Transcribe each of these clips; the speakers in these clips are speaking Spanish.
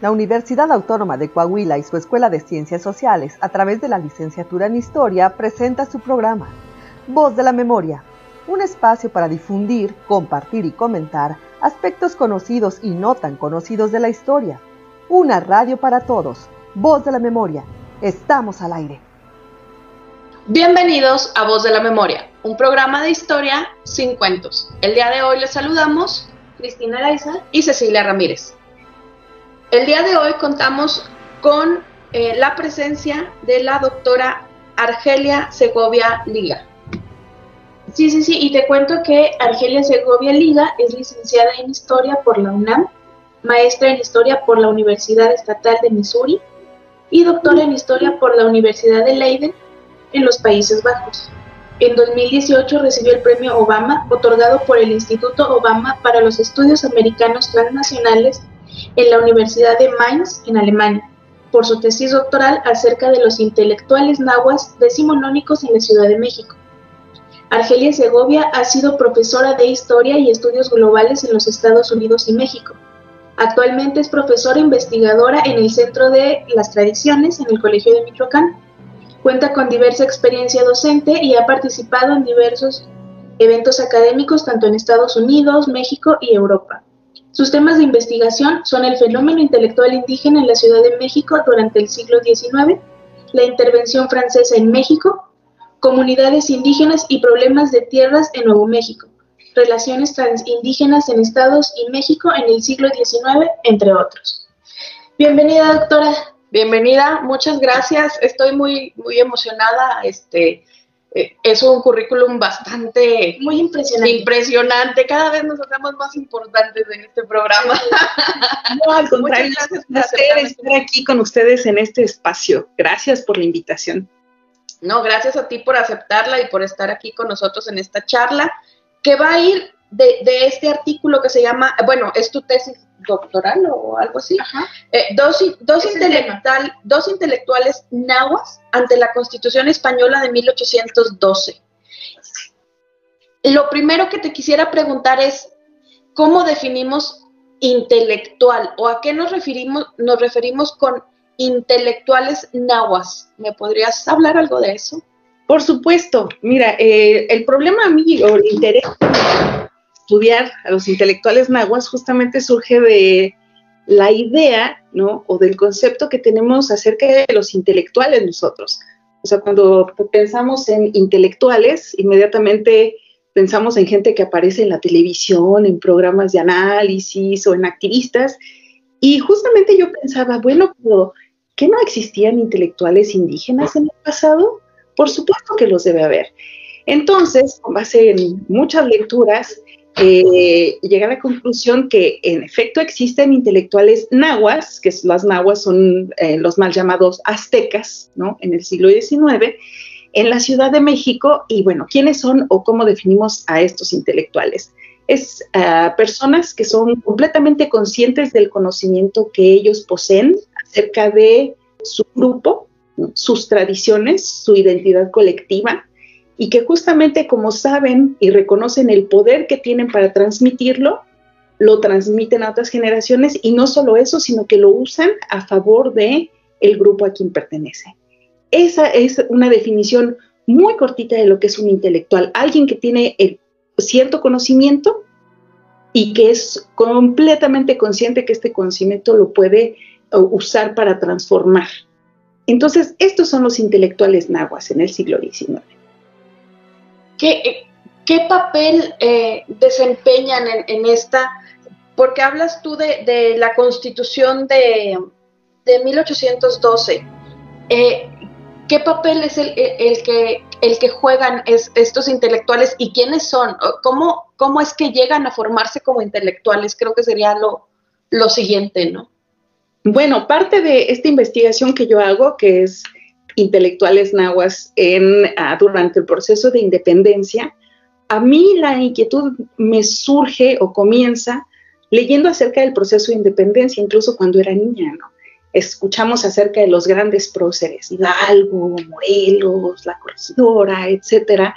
La Universidad Autónoma de Coahuila y su Escuela de Ciencias Sociales, a través de la licenciatura en Historia, presenta su programa, Voz de la Memoria, un espacio para difundir, compartir y comentar aspectos conocidos y no tan conocidos de la historia. Una radio para todos, Voz de la Memoria. Estamos al aire. Bienvenidos a Voz de la Memoria, un programa de historia sin cuentos. El día de hoy les saludamos Cristina Laiza y Cecilia Ramírez. El día de hoy contamos con eh, la presencia de la doctora Argelia Segovia Liga. Sí, sí, sí, y te cuento que Argelia Segovia Liga es licenciada en Historia por la UNAM, maestra en Historia por la Universidad Estatal de Missouri y doctora en Historia por la Universidad de Leiden en los Países Bajos. En 2018 recibió el premio Obama, otorgado por el Instituto Obama para los Estudios Americanos Transnacionales en la Universidad de Mainz, en Alemania, por su tesis doctoral acerca de los intelectuales nahuas decimonónicos en la Ciudad de México. Argelia Segovia ha sido profesora de Historia y Estudios Globales en los Estados Unidos y México. Actualmente es profesora investigadora en el Centro de las Tradiciones en el Colegio de Michoacán. Cuenta con diversa experiencia docente y ha participado en diversos eventos académicos tanto en Estados Unidos, México y Europa. Sus temas de investigación son el fenómeno intelectual indígena en la Ciudad de México durante el siglo XIX, la intervención francesa en México, comunidades indígenas y problemas de tierras en Nuevo México, relaciones transindígenas en Estados y México en el siglo XIX, entre otros. Bienvenida, doctora. Bienvenida, muchas gracias. Estoy muy, muy emocionada. Este, es un currículum bastante muy impresionante. impresionante. Cada vez nos hacemos más importantes en este programa. No, al contrario, es un placer estar aquí con ustedes en este espacio. Gracias por la invitación. No, gracias a ti por aceptarla y por estar aquí con nosotros en esta charla, que va a ir de, de este artículo que se llama, bueno, es tu tesis doctoral o algo así. Eh, dos, dos, intelectual, dos intelectuales nahuas ante la Constitución Española de 1812. Lo primero que te quisiera preguntar es, ¿cómo definimos intelectual o a qué nos referimos, nos referimos con intelectuales nahuas? ¿Me podrías hablar algo de eso? Por supuesto. Mira, eh, el problema a mí, o el interés estudiar a los intelectuales nahuas justamente surge de la idea, ¿no? O del concepto que tenemos acerca de los intelectuales nosotros. O sea, cuando pensamos en intelectuales, inmediatamente pensamos en gente que aparece en la televisión, en programas de análisis o en activistas. Y justamente yo pensaba, bueno, pero ¿qué no existían intelectuales indígenas en el pasado? Por supuesto que los debe haber. Entonces, con base en muchas lecturas, eh, llegué a la conclusión que en efecto existen intelectuales nahuas, que las nahuas son eh, los mal llamados aztecas, ¿no? En el siglo XIX, en la Ciudad de México. Y bueno, ¿quiénes son o cómo definimos a estos intelectuales? Es ah, personas que son completamente conscientes del conocimiento que ellos poseen acerca de su grupo, sus tradiciones, su identidad colectiva, y que justamente como saben y reconocen el poder que tienen para transmitirlo, lo transmiten a otras generaciones y no solo eso, sino que lo usan a favor de el grupo a quien pertenece. Esa es una definición muy cortita de lo que es un intelectual, alguien que tiene cierto conocimiento y que es completamente consciente que este conocimiento lo puede uh, usar para transformar. Entonces, estos son los intelectuales nahuas en el siglo XIX. ¿Qué, qué papel eh, desempeñan en, esta? Porque hablas tú de, la constitución de, de 1812. Eh, ¿Qué papel es el, que, juegan estos intelectuales y quiénes son? ¿Cómo, ¿Cómo es que llegan a formarse como intelectuales? Creo que sería lo siguiente, ¿no? Bueno, parte de esta investigación que yo hago, que es intelectuales nahuas ah, durante el proceso de independencia, a mí la inquietud me surge o comienza leyendo acerca del proceso de independencia, incluso cuando era niña, ¿no? Escuchamos acerca de los grandes próceres, Hidalgo, Morelos, la corregidora, etcétera,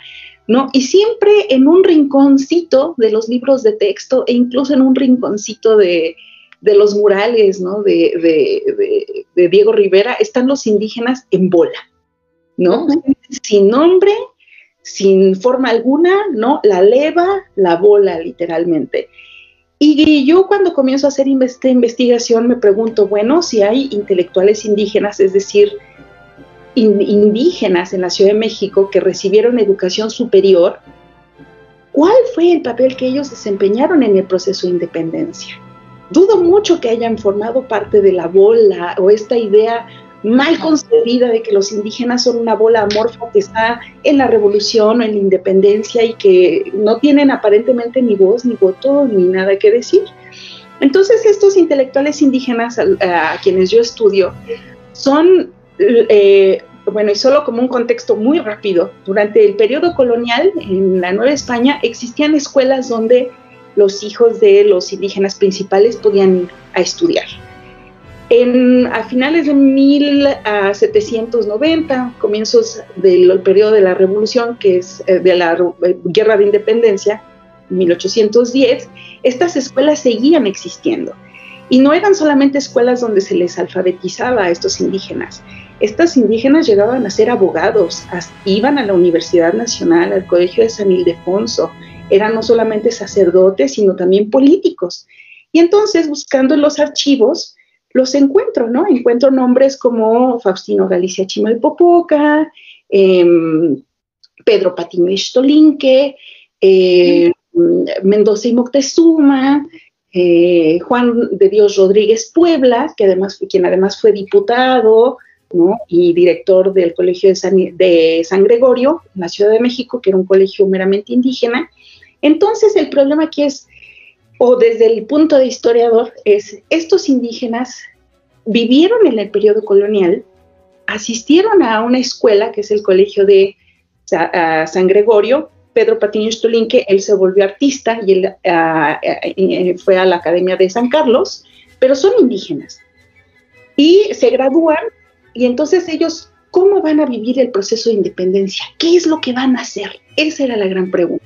¿no? Y siempre en un rinconcito de los libros de texto e incluso en un rinconcito de, de los murales ¿no? de, Diego Rivera, están los indígenas en bola, ¿no? Sin nombre, sin forma alguna, ¿no? La leva, la bola, literalmente. Y yo cuando comienzo a hacer esta investigación me pregunto, bueno, si hay intelectuales indígenas, es decir, indígenas en la Ciudad de México que recibieron educación superior, ¿cuál fue el papel que ellos desempeñaron en el proceso de independencia? Dudo mucho que hayan formado parte de la bola o esta idea mal concebida de que los indígenas son una bola amorfa que está en la revolución o en la independencia y que no tienen aparentemente ni voz, ni voto, ni nada que decir. Entonces estos intelectuales indígenas a, quienes yo estudio son, eh, bueno, y solo como un contexto muy rápido, durante el periodo colonial en la Nueva España existían escuelas donde los hijos de los indígenas principales podían ir a estudiar a finales de 1790, comienzos del periodo de la Revolución, que es eh, de la eh, Guerra de Independencia, 1810, estas escuelas seguían existiendo. Y no eran solamente escuelas donde se les alfabetizaba a estos indígenas. Estos indígenas llegaban a ser abogados, iban a la Universidad Nacional, al Colegio de San Ildefonso, eran no solamente sacerdotes, sino también políticos. Y entonces, buscando en los archivos, los encuentro, ¿no? Encuentro nombres como Faustino Galicia Chimalpopoca, eh, Pedro Patiño Istolinque, eh, Mendoza y Moctezuma, eh, Juan de Dios Rodríguez Puebla, que además, quien además fue diputado ¿no? y director del Colegio de San, de San Gregorio, en la Ciudad de México, que era un colegio meramente indígena. Entonces, el problema aquí es o desde el punto de historiador, es estos indígenas vivieron en el periodo colonial, asistieron a una escuela, que es el colegio de San Gregorio, Pedro Patiño Stolinque, él se volvió artista y él fue a la Academia de San Carlos, pero son indígenas. Y se gradúan y entonces ellos, ¿cómo van a vivir el proceso de independencia? ¿Qué es lo que van a hacer? Esa era la gran pregunta.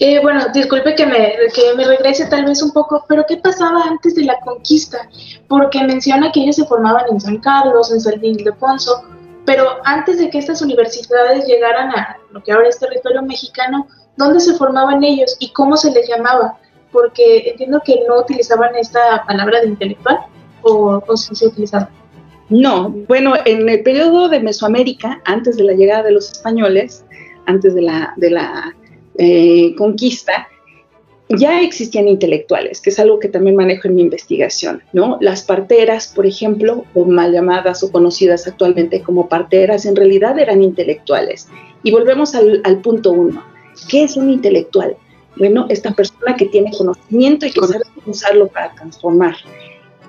Eh, bueno, disculpe que me, que me regrese tal vez un poco, pero ¿qué pasaba antes de la conquista? Porque menciona que ellos se formaban en San Carlos, en San Ildefonso, pero antes de que estas universidades llegaran a lo que ahora es territorio mexicano, ¿dónde se formaban ellos y cómo se les llamaba? Porque entiendo que no utilizaban esta palabra de intelectual o, o sí se utilizaba. No, bueno, en el periodo de Mesoamérica, antes de la llegada de los españoles, antes de la, de la eh, conquista, ya existían intelectuales, que es algo que también manejo en mi investigación, ¿no? Las parteras, por ejemplo, o mal llamadas o conocidas actualmente como parteras, en realidad eran intelectuales. Y volvemos al, al punto uno. ¿Qué es un intelectual? Bueno, esta persona que tiene conocimiento y que sabe usarlo para transformar.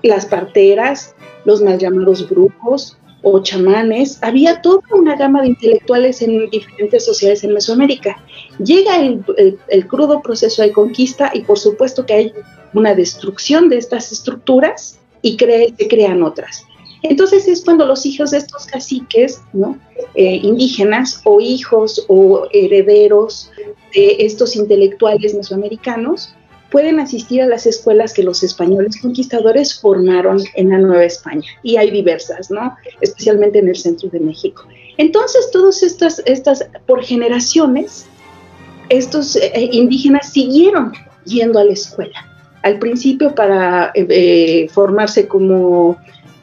Las parteras, los mal llamados brujos, o chamanes, había toda una gama de intelectuales en diferentes sociedades en Mesoamérica. Llega el, crudo proceso de conquista y por supuesto que hay una destrucción de estas estructuras y se crean otras. Entonces es cuando los hijos de estos caciques ¿no? Eh, indígenas o hijos o herederos de estos intelectuales mesoamericanos pueden asistir a las escuelas que los españoles conquistadores formaron en la Nueva España. Y hay diversas, ¿no? Especialmente en el centro de México. Entonces, todas estas, estas por generaciones, estos eh, eh, indígenas siguieron yendo a la escuela. Al principio para eh, formarse como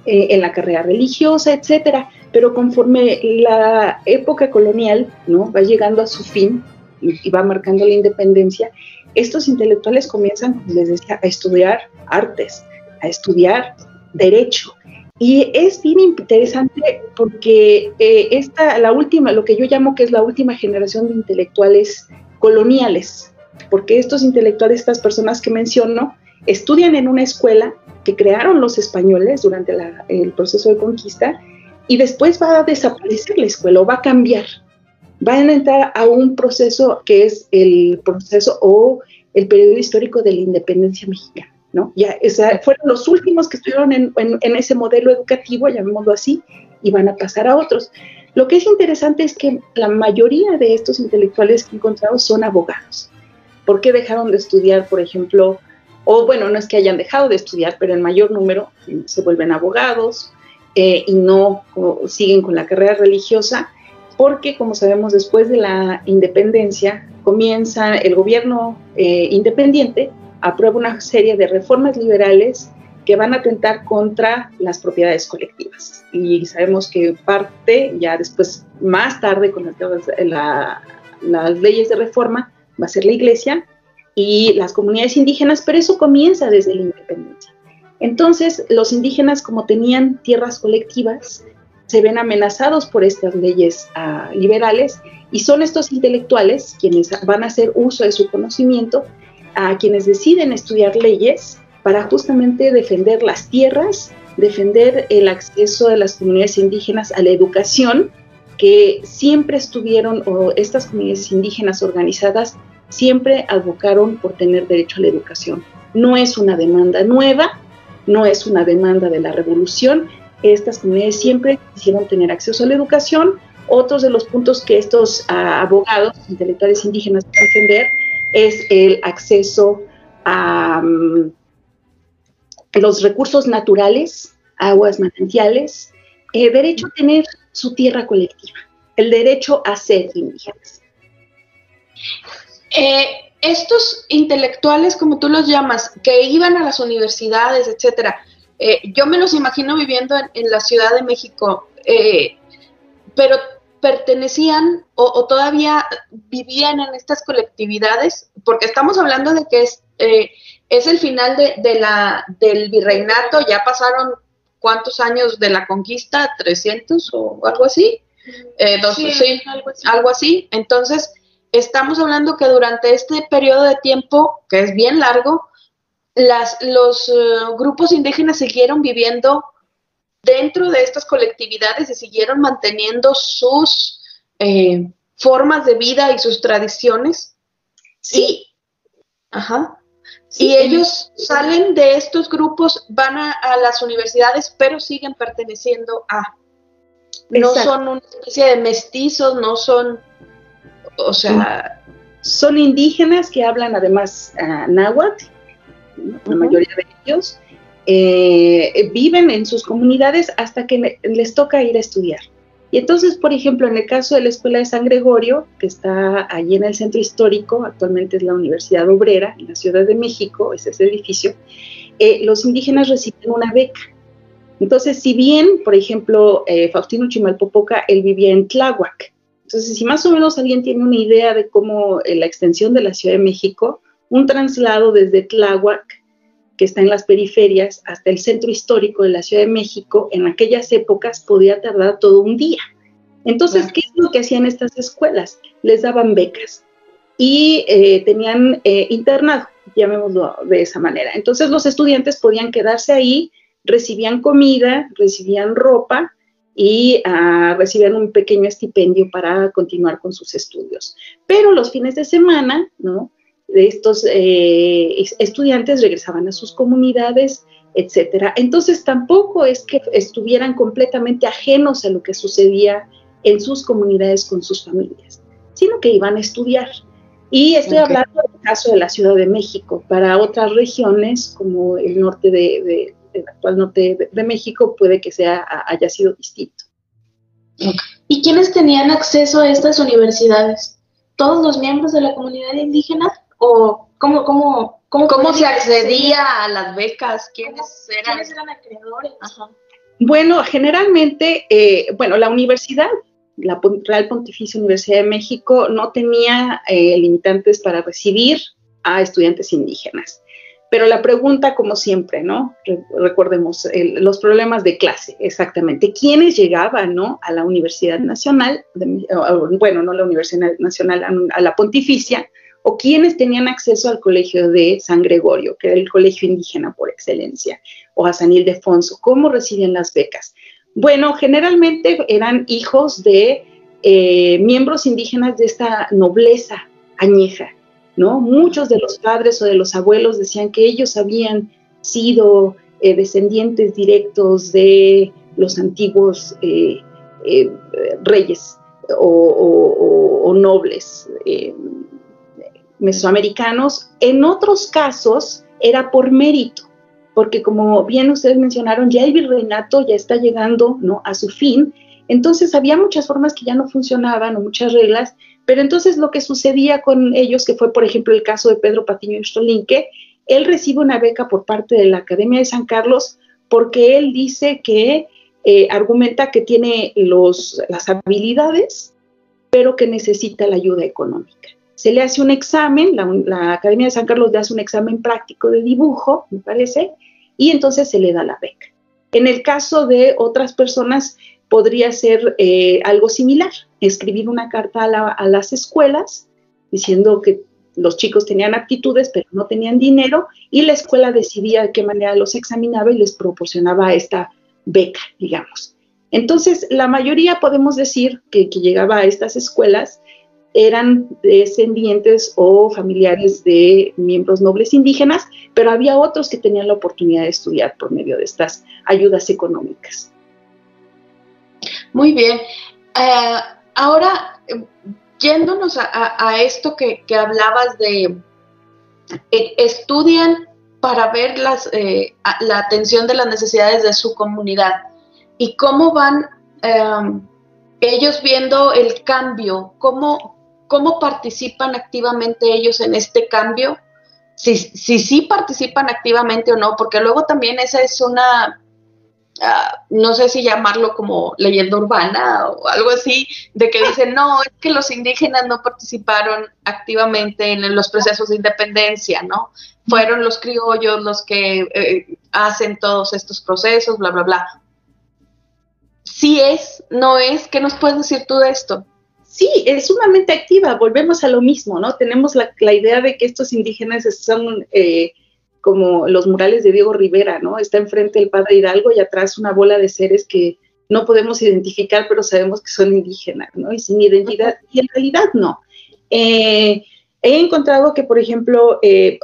en la carrera religiosa, etcétera. Pero conforme la época colonial, ¿no? Va llegando a su fin y va marcando la independencia, estos intelectuales comienzan, como les decía, a estudiar artes, a estudiar derecho. Y es bien interesante porque eh, esta, la última, lo que yo llamo que es la última generación de intelectuales coloniales, porque estos intelectuales, estas personas que menciono, estudian en una escuela que crearon los españoles durante el proceso de conquista y después va a desaparecer la escuela o va a cambiar van a entrar a un proceso que es el proceso o el periodo histórico de la independencia mexicana. ¿no? Ya fueron los últimos que estuvieron en, ese modelo educativo, llamémoslo así, y van a pasar a otros. Lo que es interesante es que la mayoría de estos intelectuales que he encontrado son abogados. ¿Por qué dejaron de estudiar, por ejemplo, o bueno, no es que hayan dejado de estudiar, pero en mayor número se vuelven abogados y no siguen con la carrera religiosa, porque como sabemos, después de la independencia, comienza el gobierno independiente, aprueba una serie de reformas liberales que van a atentar contra las propiedades colectivas. Y sabemos que parte, ya después, más tarde, con las leyes de reforma, va a ser la iglesia y las comunidades indígenas, pero eso comienza desde la independencia. Entonces, los indígenas, como tenían tierras colectivas, se ven amenazados por estas leyes uh, liberales y son estos intelectuales quienes van a hacer uso de su conocimiento, a quienes deciden estudiar leyes para justamente defender las tierras, defender el acceso de las comunidades indígenas a la educación, que siempre estuvieron, o estas comunidades indígenas organizadas, siempre advocaron por tener derecho a la educación. No es una demanda nueva, no es una demanda de la revolución, estas comunidades siempre quisieron tener acceso a la educación. Otros de los puntos que estos ah, abogados intelectuales indígenas van a defender es el acceso a, mm, los recursos naturales, aguas manantiales, el derecho a tener su tierra colectiva, el derecho a ser indígenas. Eh, estos intelectuales, como tú los llamas, que iban a las universidades, etcétera, eh, yo me los imagino viviendo en, la Ciudad de México, eh, pero pertenecían o, todavía vivían en estas colectividades, porque estamos hablando de que es es el final de, la, del virreinato, ya pasaron cuántos años de la conquista, 300 o algo así, eh, sí, algo, así. Entonces, estamos hablando que durante este periodo de tiempo, que es bien largo, las, los eh, grupos indígenas siguieron viviendo dentro de estas colectividades y siguieron manteniendo sus eh, formas de vida y sus tradiciones. Sí. ajá y ellos salen de estos grupos, van a, las universidades, pero siguen perteneciendo a. No son una especie de mestizos, no son, o sea... Son indígenas que hablan además uh, náhuatl, la mayoría de ellos, eh, viven en sus comunidades hasta que les toca ir a estudiar. Y entonces, por ejemplo, en el caso de la Escuela de San Gregorio, que está allí en el centro histórico, actualmente es la Universidad Obrera, en la Ciudad de México, es ese edificio, eh, los indígenas reciben una beca. Entonces, si bien, por ejemplo, eh, Faustino Chimalpopoca, él vivía en Tláhuac, entonces, si más o menos alguien tiene una idea de cómo eh, la extensión de la Ciudad de México, un traslado desde Tláhuac que está en las periferias, hasta el centro histórico de la Ciudad de México, en aquellas épocas podía tardar todo un día. Entonces, ¿qué es lo que hacían estas escuelas? Les daban becas y eh, tenían eh, internado, llamémoslo de esa manera. Entonces, los estudiantes podían quedarse ahí, recibían comida, recibían ropa y ah, recibían un pequeño estipendio para continuar con sus estudios. Pero los fines de semana, ¿no? De estos eh, estudiantes regresaban a sus comunidades, etcétera. Entonces tampoco es que estuvieran completamente ajenos a lo que sucedía en sus comunidades con sus familias, sino que iban a estudiar. Y estoy hablando del caso de la Ciudad de México. Para otras regiones, como el norte de, el actual norte de, México, puede que sea haya sido distinto. ¿Y quiénes tenían acceso a estas universidades? ¿Todos los miembros de la comunidad indígena? ¿O cómo, cómo, cómo, se accedía a las becas? ¿Quiénes eran? ¿Quiénes eran acreedores? Bueno, generalmente, eh, bueno, la universidad, la Real Pontificia Universidad de México, no tenía eh, limitantes para recibir a estudiantes indígenas. Pero la pregunta, como siempre, ¿no? recordemos los problemas de clase, exactamente. ¿Quiénes llegaban, ¿no? A la Universidad Nacional, bueno, no la Universidad Nacional, a la Pontificia, o quienes tenían acceso al colegio de San Gregorio, que era el colegio indígena por excelencia, o a San Ildefonso, ¿cómo reciben las becas? Bueno, generalmente eran hijos de eh, miembros indígenas de esta nobleza añeja, ¿no? Muchos de los padres o de los abuelos decían que ellos habían sido eh, descendientes directos de los antiguos eh, reyes o, o nobles mesoamericanos. En otros casos, era por mérito, porque como bien ustedes mencionaron, ya el virreinato ya está llegando ¿no? a su fin, entonces había muchas formas que ya no funcionaban o muchas reglas, pero entonces lo que sucedía con ellos, que fue por ejemplo el caso de Pedro Patiño Stolinque, él recibe una beca por parte de la Academia de San Carlos porque él dice que eh, argumenta que tiene los, las habilidades, pero que necesita la ayuda económica. Se le hace un examen, la, Academia de San Carlos le hace un examen práctico de dibujo, me parece, y entonces se le da la beca. En el caso de otras personas, podría ser eh, algo similar, escribir una carta a, a, las escuelas diciendo que los chicos tenían aptitudes pero no tenían dinero y la escuela decidía de qué manera los examinaba y les proporcionaba esta beca, digamos. Entonces, la mayoría podemos decir que, que llegaba a estas escuelas eran descendientes o familiares de miembros nobles indígenas, pero había otros que tenían la oportunidad de estudiar por medio de estas ayudas económicas. Muy bien. Eh, ahora, yéndonos a, esto que, hablabas de, eh, estudian para ver las, eh, la atención de las necesidades de su comunidad y cómo van ellos viendo el cambio, cómo, cómo participan activamente ellos en este cambio, si sí si, participan activamente o no, porque luego también esa es una Ah, no sé si llamarlo como leyenda urbana o algo así, de que dicen, no, es que los indígenas no participaron activamente en los procesos de independencia, ¿no? Fueron los criollos los que eh, hacen todos estos procesos, bla, bla, bla. Sí es, no es, ¿qué nos puedes decir tú de esto? Sí, es sumamente activa, volvemos a lo mismo, ¿no? Tenemos la, idea de que estos indígenas son... Eh, como los murales de Diego Rivera, ¿no? Está enfrente el padre Hidalgo y atrás una bola de seres que no podemos identificar, pero sabemos que son indígenas, ¿no? Y sin identidad, y en realidad no. Eh, he encontrado que, por ejemplo, eh,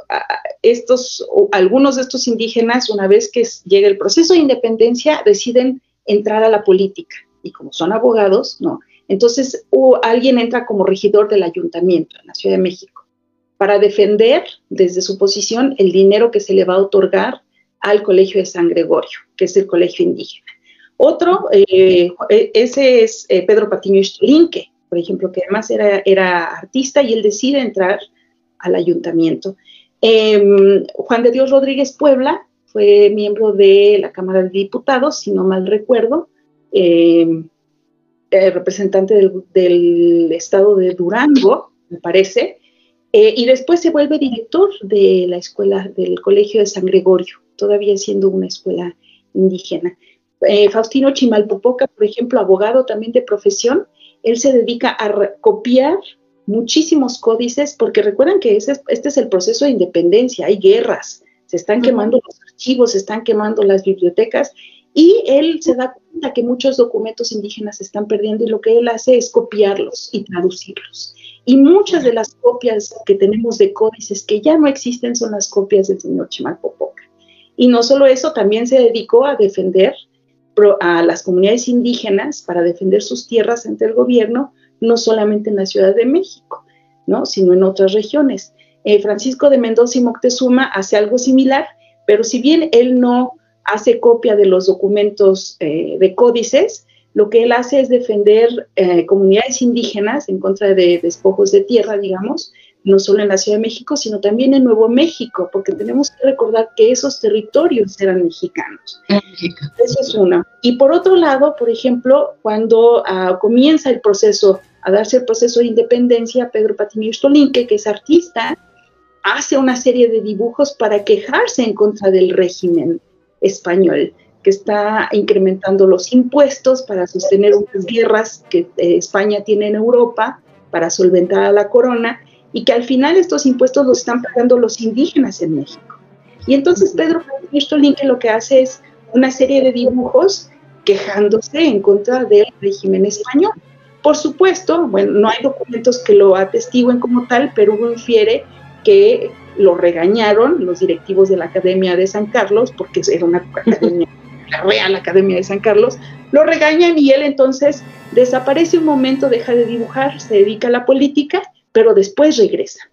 estos, algunos de estos indígenas, una vez que llega el proceso de independencia, deciden entrar a la política. Y como son abogados, no. Entonces, alguien entra como regidor del ayuntamiento en la Ciudad de México para defender desde su posición el dinero que se le va a otorgar al Colegio de San Gregorio, que es el colegio indígena. Otro, eh, e, ese es eh, Pedro Patiño Istolinque, por ejemplo, que además era, artista y él decide entrar al ayuntamiento. Em, Juan de Dios Rodríguez Puebla fue miembro de la Cámara de Diputados, si no mal recuerdo, em, eh, representante del, del, estado de Durango, me parece, eh, y después se vuelve director de la escuela del Colegio de San Gregorio, todavía siendo una escuela indígena. Eh, Faustino Chimalpopoca, por ejemplo, abogado también de profesión, él se dedica a copiar muchísimos códices, porque recuerdan que este es el proceso de independencia, hay guerras, se están quemando los archivos, se están quemando las bibliotecas, y él se da cuenta que muchos documentos indígenas se están perdiendo y lo que él hace es copiarlos y traducirlos. Y muchas de las copias que tenemos de códices que ya no existen son las copias del señor Chimalpopoca. Y no solo eso, también se dedicó a defender a las comunidades indígenas para defender sus tierras ante el gobierno, no solamente en la Ciudad de México, ¿no? sino en otras regiones. Eh, Francisco de Mendoza y Moctezuma hace algo similar, pero si bien él no hace copia de los documentos eh, de códices, lo que él hace es defender eh, comunidades indígenas en contra de despojos de tierra, digamos, no solo en la Ciudad de México, sino también en Nuevo México, porque tenemos que recordar que esos territorios eran mexicanos. Eso es uno. Y por otro lado, por ejemplo, cuando ah, comienza el proceso, a darse el proceso de independencia, Pedro Patiño Stolinque, que es artista, hace una serie de dibujos para quejarse en contra del régimen español que está incrementando los impuestos para sostener unas guerras que eh, España tiene en Europa para solventar a la corona y que al final estos impuestos los están pagando los indígenas en México. Y entonces Pedro Linke lo que hace es una serie de dibujos quejándose en contra del régimen español. Por supuesto, bueno, no hay documentos que lo atestiguen como tal, pero uno infiere que lo regañaron los directivos de la Academia de San Carlos, porque era una academia la Real Academia de San Carlos, lo regañan y él entonces desaparece un momento, deja de dibujar, se dedica a la política, pero después regresa,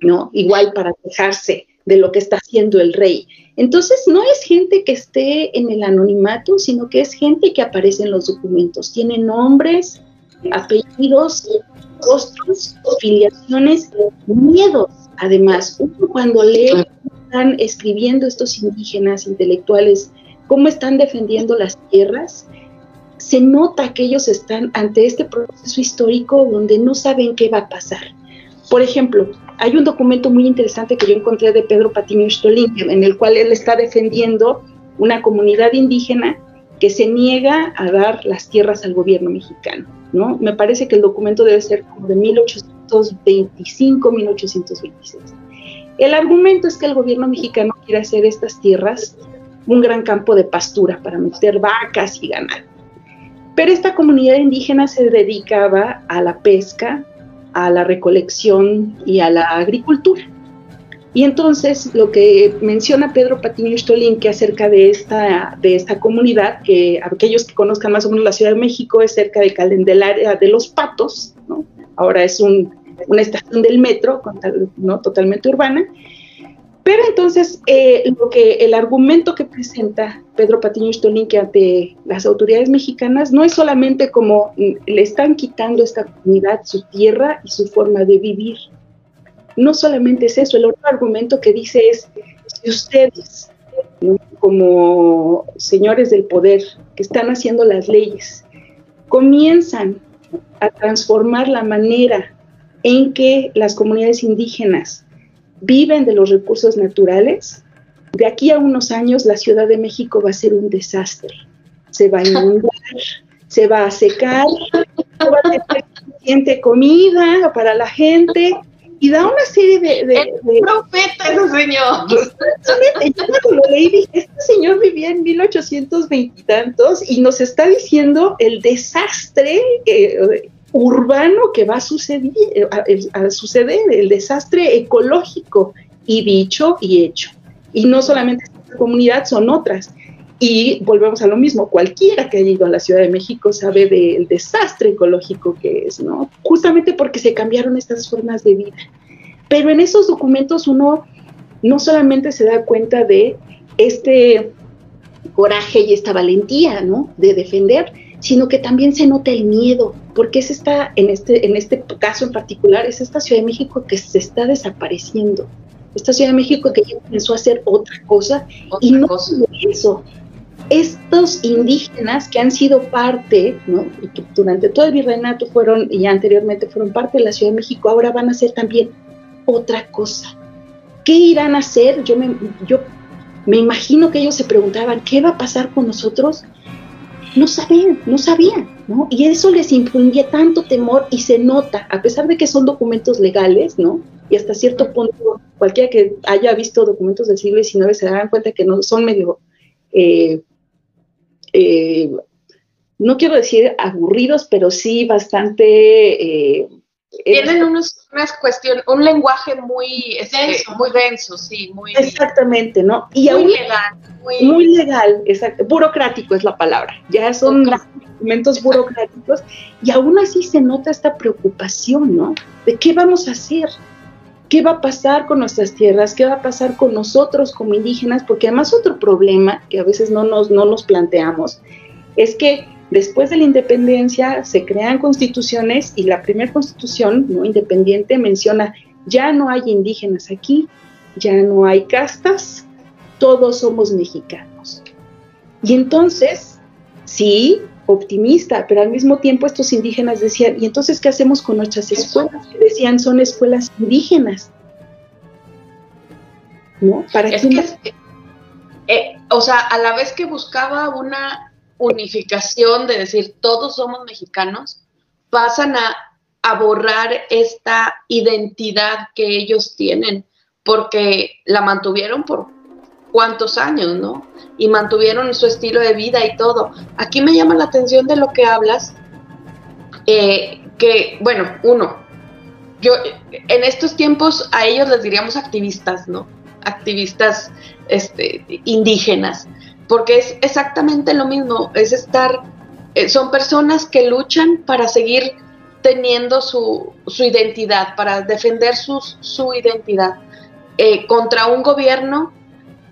¿no? Igual para quejarse de lo que está haciendo el rey. Entonces, no es gente que esté en el anonimato, sino que es gente que aparece en los documentos. Tiene nombres, apellidos, rostros, filiaciones, miedos. Además, uno cuando lee, están escribiendo estos indígenas intelectuales, cómo están defendiendo las tierras, se nota que ellos están ante este proceso histórico donde no saben qué va a pasar. Por ejemplo, hay un documento muy interesante que yo encontré de Pedro Patiño Stolín, en el cual él está defendiendo una comunidad indígena que se niega a dar las tierras al gobierno mexicano. ¿no? Me parece que el documento debe ser como de 1825-1826. El argumento es que el gobierno mexicano quiere hacer estas tierras un gran campo de pastura para meter vacas y ganado. Pero esta comunidad indígena se dedicaba a la pesca, a la recolección y a la agricultura. Y entonces lo que menciona Pedro Patiño que acerca de esta, de esta comunidad, que aquellos que conozcan más o menos la Ciudad de México es cerca de Candelaria de los Patos, ¿no? ahora es un, una estación del metro ¿no? totalmente urbana, pero entonces, eh, lo que el argumento que presenta Pedro Patiño que ante las autoridades mexicanas no es solamente como le están quitando a esta comunidad su tierra y su forma de vivir. No solamente es eso, el otro argumento que dice es, si ustedes, como señores del poder que están haciendo las leyes, comienzan a transformar la manera en que las comunidades indígenas viven de los recursos naturales, de aquí a unos años la Ciudad de México va a ser un desastre. Se va a inundar, se va a secar, no va a tener suficiente comida para la gente y da una serie de... de, profeta ese señor. Yo cuando lo leí dije, este señor vivía en 1820 y tantos y nos está diciendo el desastre eh, urbano que va a suceder, a, suceder, el desastre ecológico, y dicho y hecho. Y no solamente esta comunidad, son otras. Y volvemos a lo mismo, cualquiera que haya ido a la Ciudad de México sabe del desastre ecológico que es, ¿no? Justamente porque se cambiaron estas formas de vida. Pero en esos documentos uno no solamente se da cuenta de este coraje y esta valentía, ¿no? De defender, sino que también se nota el miedo, porque es esta, en este, en este caso en particular, es esta Ciudad de México que se está desapareciendo. Esta Ciudad de México que ya comenzó a hacer otra cosa y no solo eso. Estos indígenas que han sido parte, ¿no? y que durante todo el virreinato fueron y anteriormente fueron parte de la Ciudad de México, ahora van a ser también otra cosa. ¿Qué irán a hacer? Yo me, yo me imagino que ellos se preguntaban, ¿qué va a pasar con nosotros? No sabían, no sabían, ¿no? Y eso les infundía tanto temor y se nota, a pesar de que son documentos legales, ¿no? Y hasta cierto punto, cualquiera que haya visto documentos del siglo XIX se darán cuenta que no son medio, eh, eh, no quiero decir aburridos, pero sí bastante eh, tienen unos, unas cuestiones, un lenguaje muy denso, muy denso, sí, muy exactamente, ¿no? Y muy legal, muy, legal, exacto, burocrático es la palabra. Ya son documentos burocráticos y aún así se nota esta preocupación, ¿no? De qué vamos a hacer, qué va a pasar con nuestras tierras, qué va a pasar con nosotros como indígenas, porque además otro problema que a veces no nos, no nos planteamos es que Después de la independencia se crean constituciones y la primera constitución no independiente menciona ya no hay indígenas aquí, ya no hay castas, todos somos mexicanos. Y entonces, sí, optimista, pero al mismo tiempo estos indígenas decían, ¿y entonces qué hacemos con nuestras escuelas? decían, son escuelas indígenas. ¿No? ¿Para qué? Eh, o sea, a la vez que buscaba una unificación de decir todos somos mexicanos, pasan a, borrar esta identidad que ellos tienen, porque la mantuvieron por cuántos años, ¿no? Y mantuvieron su estilo de vida y todo. Aquí me llama la atención de lo que hablas, eh, que, bueno, uno, yo en estos tiempos a ellos les diríamos activistas, ¿no? Activistas este, indígenas porque es exactamente lo mismo, es estar, eh, son personas que luchan para seguir teniendo su, identidad, para defender su identidad. eh, contra un gobierno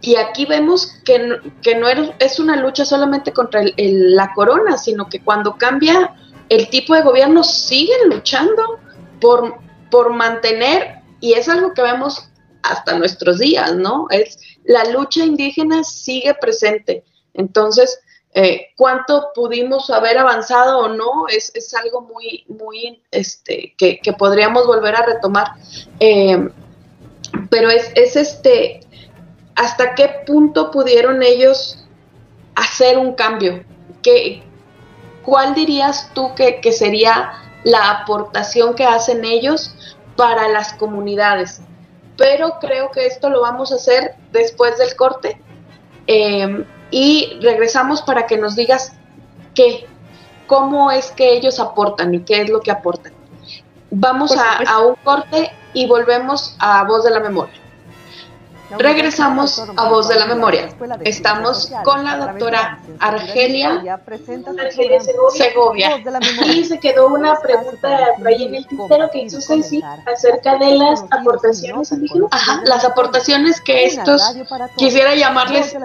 y aquí vemos que no, que no es una lucha solamente contra la corona, sino que cuando cambia el tipo de gobierno siguen luchando por, por mantener, y es algo que vemos hasta nuestros días, ¿no? Es la lucha indígena sigue presente. Entonces, eh, cuánto pudimos haber avanzado o no es, es algo muy, muy, este, que, que, podríamos volver a retomar. Eh, pero es, es este, hasta qué punto pudieron ellos hacer un cambio. ¿Qué, ¿Cuál dirías tú que, que sería la aportación que hacen ellos para las comunidades? Pero creo que esto lo vamos a hacer después del corte. Eh, y regresamos para que nos digas qué, cómo es que ellos aportan y qué es lo que aportan. Vamos a, un corte y volvemos a Voz de la Memoria. Regresamos a Voz de la Memoria. Estamos con la doctora Argelia Segovia. Y se quedó una pregunta ahí en el tintero que hizo Ceci acerca de las aportaciones indígenas. Ajá, las aportaciones que estos, quisiera llamarles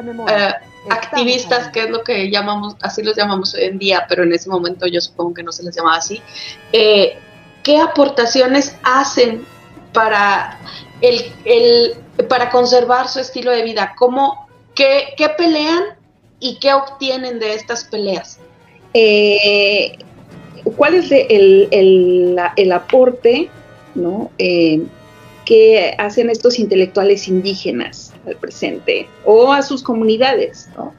activistas, que es lo que llamamos, así los llamamos hoy en día, pero en ese momento yo supongo que no se les llamaba así, eh, ¿qué aportaciones hacen para, el, para conservar su estilo de vida? ¿Cómo, qué, qué pelean y qué obtienen de estas peleas? Eh, ¿Cuál es el, el, el aporte ¿no? Eh, que hacen estos intelectuales indígenas al presente o a sus comunidades, ¿no?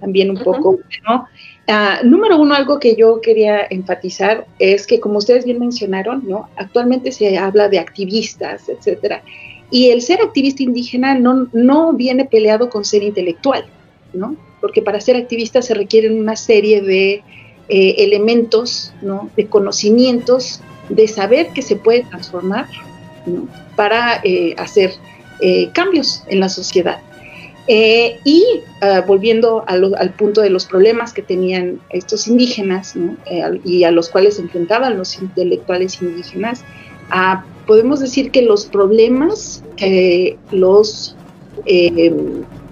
También un poco, ¿no? Ah, número uno, algo que yo quería enfatizar es que, como ustedes bien mencionaron, ¿no? Actualmente se habla de activistas, etcétera. Y el ser activista indígena no, no viene peleado con ser intelectual, ¿no? Porque para ser activista se requieren una serie de eh, elementos, ¿no? De conocimientos, de saber que se puede transformar, ¿no? para eh, hacer eh, cambios en la sociedad. Eh, y ah, volviendo al punto de los problemas que tenían estos indígenas y a los cuales se enfrentaban los intelectuales indígenas, ah, podemos decir que los problemas que los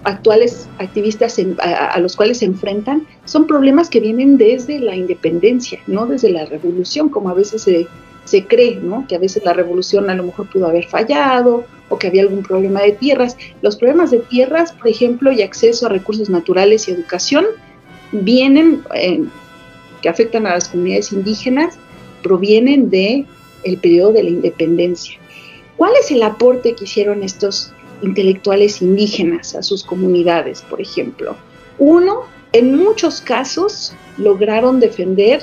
actuales activistas a, los cuales se enfrentan son problemas que vienen desde la independencia, no desde la revolución, como a veces se se cree, ¿no? Que a veces la revolución a lo mejor pudo haber fallado o que había algún problema de tierras. Los problemas de tierras, por ejemplo, y acceso a recursos naturales y educación, vienen, eh, que afectan a las comunidades indígenas, provienen de el periodo de la independencia. ¿Cuál es el aporte que hicieron estos intelectuales indígenas a sus comunidades, por ejemplo? Uno, en muchos casos lograron defender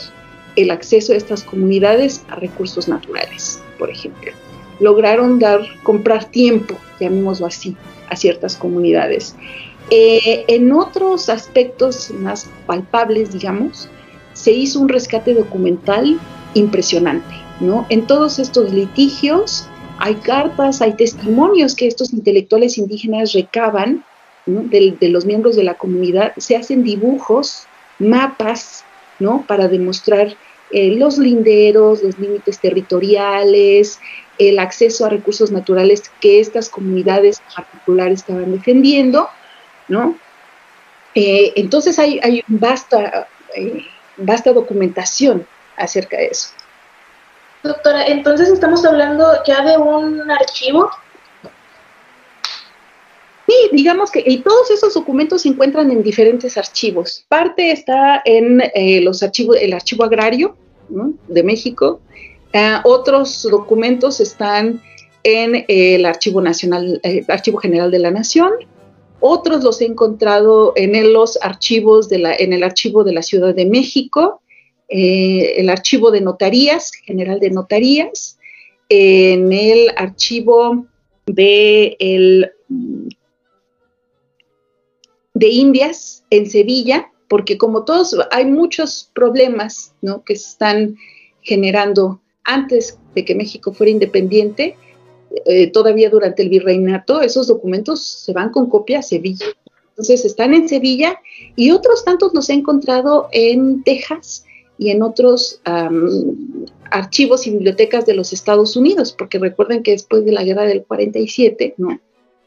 el acceso de estas comunidades a recursos naturales, por ejemplo. Lograron dar, comprar tiempo, llamémoslo así, a ciertas comunidades. Eh, en otros aspectos más palpables, digamos, se hizo un rescate documental impresionante, ¿no? En todos estos litigios hay cartas, hay testimonios que estos intelectuales indígenas recaban de, los miembros de la comunidad, se hacen dibujos, mapas, ¿no? Para demostrar eh, los linderos, los límites territoriales, el acceso a recursos naturales que estas comunidades particulares estaban defendiendo, ¿no? Eh, entonces hay, hay eh, vasta documentación acerca de eso. Doctora, entonces estamos hablando ya de un archivo Sí, digamos que y todos esos documentos se encuentran en diferentes archivos. Parte está en eh, los archivos, el archivo agrario de México. Eh, otros documentos están en el Archivo Nacional, eh, Archivo General de la Nación. Otros los he encontrado en los archivos de la, en el archivo de la Ciudad de México, el archivo de notarías, general de notarías, en el archivo de el de Indias en Sevilla, porque como todos, hay muchos problemas ¿no? que se están generando antes de que México fuera independiente, eh, todavía durante el virreinato, esos documentos se van con copia a Sevilla. Entonces están en Sevilla y otros tantos los he encontrado en Texas y en otros archivos y bibliotecas de los Estados Unidos, porque recuerden que después de la guerra del 47, ¿no?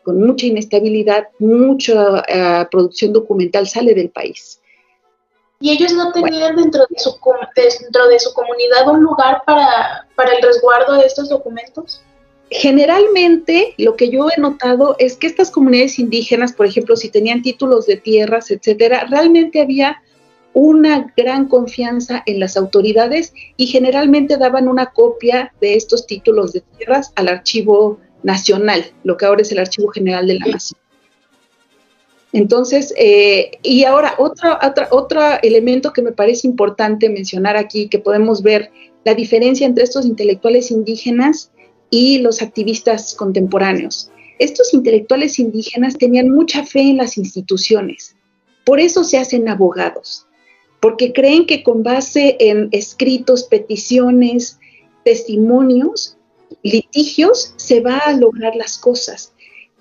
con mucha inestabilidad, mucha eh, producción documental sale del país. ¿Y ellos no tenían dentro, de su, dentro de su comunidad un lugar para, para el resguardo de estos documentos? Generalmente lo que yo he notado es que estas comunidades indígenas, por ejemplo, si tenían títulos de tierras, etcétera, realmente había una gran confianza en las autoridades y generalmente daban una copia de estos títulos de tierras al archivo nacional, lo que ahora es el Archivo General de la Nación. Entonces, eh, y ahora otro, otro elemento que me parece importante mencionar aquí, que podemos ver la diferencia entre estos intelectuales indígenas y los activistas contemporáneos. Estos intelectuales indígenas tenían mucha fe en las instituciones, por eso se hacen abogados, porque creen que con base en escritos, peticiones, testimonios, litigios, se va a lograr las cosas.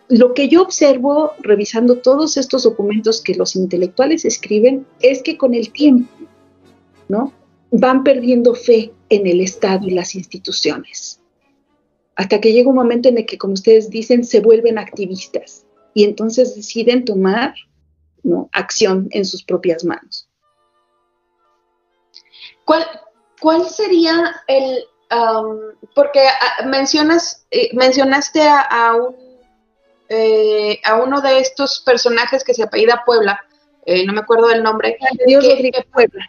Lo que yo observo revisando todos estos documentos que los intelectuales escriben es que con el tiempo, ¿no? Van perdiendo fe en el Estado y las instituciones. Hasta que llega un momento en el que, como ustedes dicen, se vuelven activistas y entonces deciden tomar ¿no? acción en sus propias manos. ¿Cuál, cuál sería el, porque ah, mencionas, eh, mencionaste a, un, eh, a uno de estos personajes que se apellida Puebla, eh, no me acuerdo del nombre. Rodríguez Puebla.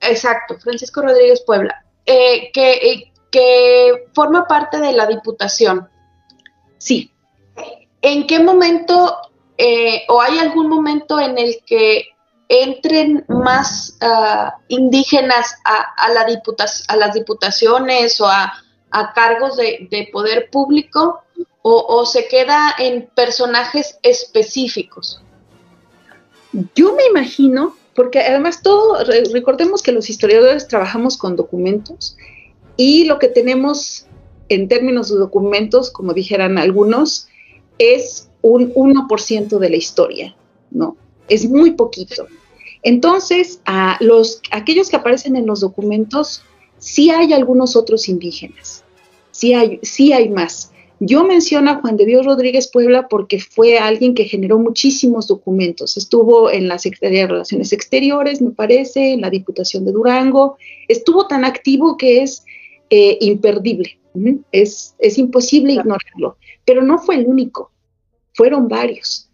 Exacto, Francisco Rodríguez Puebla, que, que forma parte de la Diputación. Sí. ¿En qué momento o hay algún momento en el que entren más ah, indígenas a, la a, las diputaciones o a, cargos de, poder público o, se queda en personajes específicos? Yo me imagino, porque además todo, recordemos que los historiadores trabajamos con documentos y lo que tenemos en términos de documentos, como dijeran algunos, es un 1% de la historia, ¿no? Es muy poquito. Entonces, a los, aquellos que aparecen en los documentos, sí hay algunos otros indígenas, sí hay, sí hay más. Yo menciono a Juan de Dios Rodríguez Puebla porque fue alguien que generó muchísimos documentos. Estuvo en la Secretaría de Relaciones Exteriores, me parece, en la Diputación de Durango. Estuvo tan activo que es eh, imperdible, es, es, imposible ignorarlo. Pero no fue el único, fueron varios.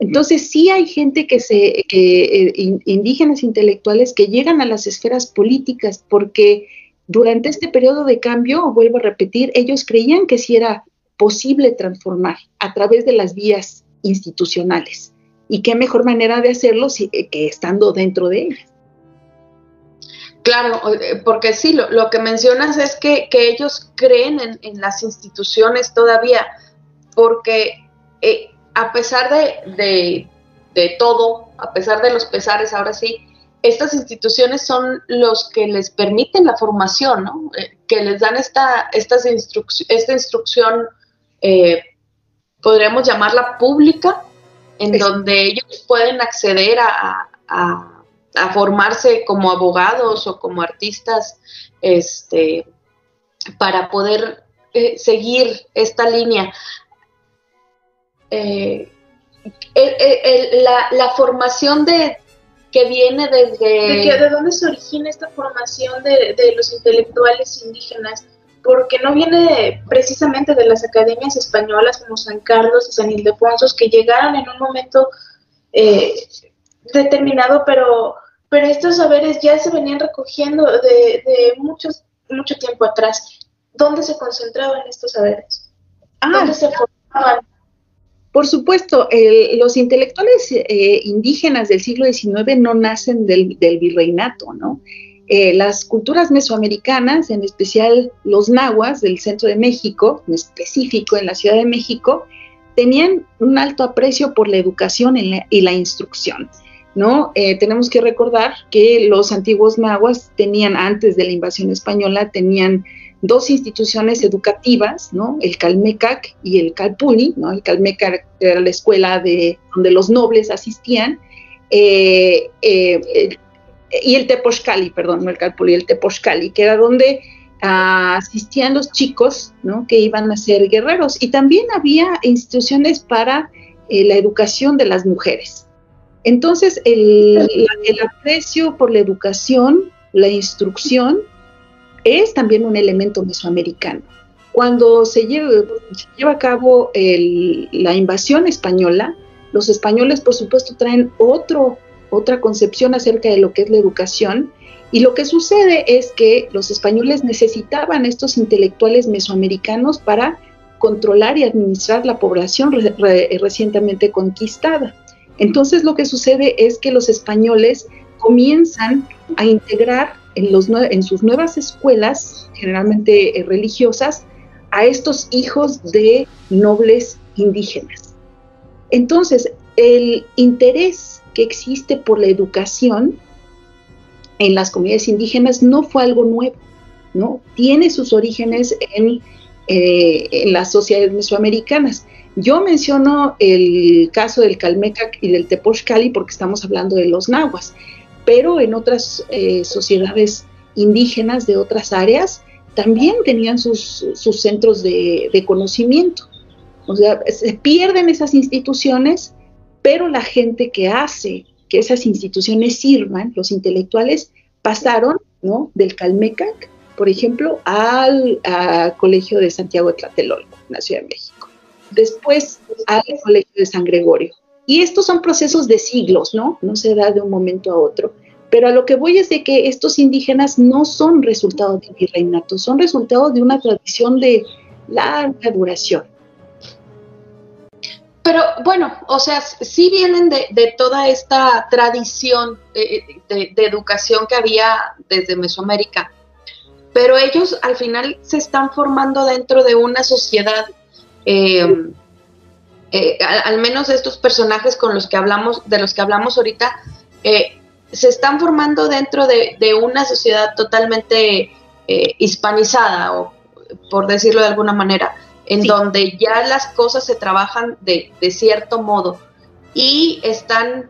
Entonces sí hay gente que se, que, eh, indígenas intelectuales que llegan a las esferas políticas porque durante este periodo de cambio, vuelvo a repetir, ellos creían que sí era posible transformar a través de las vías institucionales. Y qué mejor manera de hacerlo eh, que estando dentro de ellas. Claro, eh, porque sí, lo, que mencionas es que, ellos creen en, las instituciones todavía, porque a pesar de, todo, a pesar de los pesares, ahora sí, estas instituciones son los que les permiten la formación, ¿no? Eh, que les dan esta, esta instrucción, eh, podríamos llamarla pública, en donde ellos pueden acceder a, formarse como abogados o como artistas este, para poder eh, seguir esta línea. Eh, la, formación de que viene desde... ¿De, dónde se origina esta formación de, los intelectuales indígenas? Porque no viene precisamente de las academias españolas como San Carlos y San Ildefonso, que llegaron en un momento eh, determinado, pero, pero estos saberes ya se venían recogiendo de, de muchos, mucho tiempo atrás. ¿Dónde se concentraban estos saberes? Ah, ¿Dónde se formaban? Por supuesto, los intelectuales eh, indígenas del siglo XIX no nacen del, virreinato, ¿no? Eh, las culturas mesoamericanas, en especial los nahuas del centro de México, en específico en la Ciudad de México, tenían un alto aprecio por la educación y la, instrucción. ¿no? Eh, tenemos que recordar que los antiguos nahuas tenían, antes de la invasión española, tenían dos instituciones educativas, ¿no? El Calmecac y el Calpuni, ¿no? El Calmecac era la escuela de, donde los nobles asistían, eh, eh, y el Tepochcali, perdón, no el Calpuni, el Tepochcali, que era donde asistían los chicos ¿no? que iban a ser guerreros y también había instituciones para eh, la educación de las mujeres. Entonces, el, aprecio por la educación, la instrucción, es también un elemento mesoamericano. Cuando se lleva, a cabo la invasión española, los españoles, por supuesto, traen otro, otra concepción acerca de lo que es la educación y lo que sucede es que los españoles necesitaban estos intelectuales mesoamericanos para controlar y administrar la población recientemente conquistada. Entonces lo que sucede es que los españoles comienzan a integrar en, sus nuevas escuelas, generalmente eh, religiosas, a estos hijos de nobles indígenas. Entonces, el interés que existe por la educación en las comunidades indígenas no fue algo nuevo, ¿no? Tiene sus orígenes en, eh, las sociedades mesoamericanas. Yo menciono el caso del Calmecac y del Tepochcali porque estamos hablando de los nahuas, pero en otras eh, sociedades indígenas de otras áreas también tenían sus, sus centros de, de, conocimiento. O sea, se pierden esas instituciones, pero la gente que hace que esas instituciones sirvan, los intelectuales pasaron ¿no? del Calmecac, por ejemplo, al, Colegio de Santiago de Tlatelolco, en la Ciudad de México. Después al Colegio de San Gregorio. Y estos son procesos de siglos, ¿no? No se da de un momento a otro. Pero a lo que voy es de que estos indígenas no son resultado de virreinato, son resultado de una tradición de larga duración. Pero bueno, o sea, sí vienen de, toda esta tradición de, educación que había desde Mesoamérica, pero ellos al final se están formando dentro de una sociedad, eh, eh, al, menos estos personajes con los que hablamos, de los que hablamos ahorita, eh, se están formando dentro de, una sociedad totalmente hispanizada, o por decirlo de alguna manera en donde ya las cosas se trabajan de, cierto modo y están,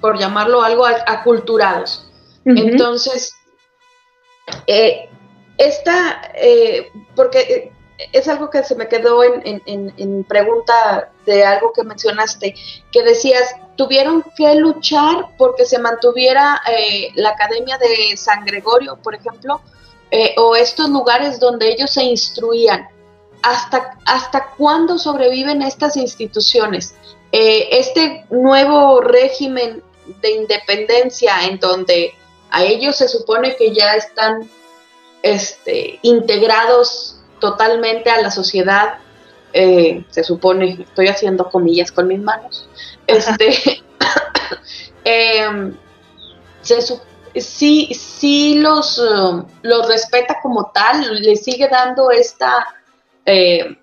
por llamarlo algo, aculturados. Entonces, eh, esta, eh, porque es algo que se me quedó en, pregunta de algo que mencionaste, que decías, tuvieron que luchar porque se mantuviera eh, la Academia de San Gregorio, por ejemplo, o estos lugares donde ellos se instruían hasta, hasta cuándo sobreviven estas instituciones. Eh, este nuevo régimen de independencia en donde a ellos se supone que ya están este, integrados totalmente a la sociedad, eh, se supone, estoy haciendo comillas con mis manos, este, em, sí, sí los, los respeta como tal, le sigue dando esta eh,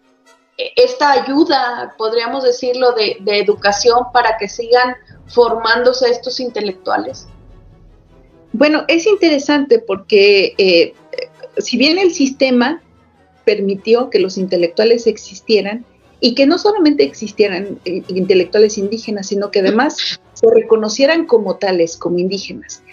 esta ayuda, podríamos decirlo, de, educación para que sigan formándose estos intelectuales? Bueno, es interesante porque eh, si bien el sistema permitió que los intelectuales existieran y que no solamente existieran eh, intelectuales indígenas, sino que además se reconocieran como tales, como indígenas.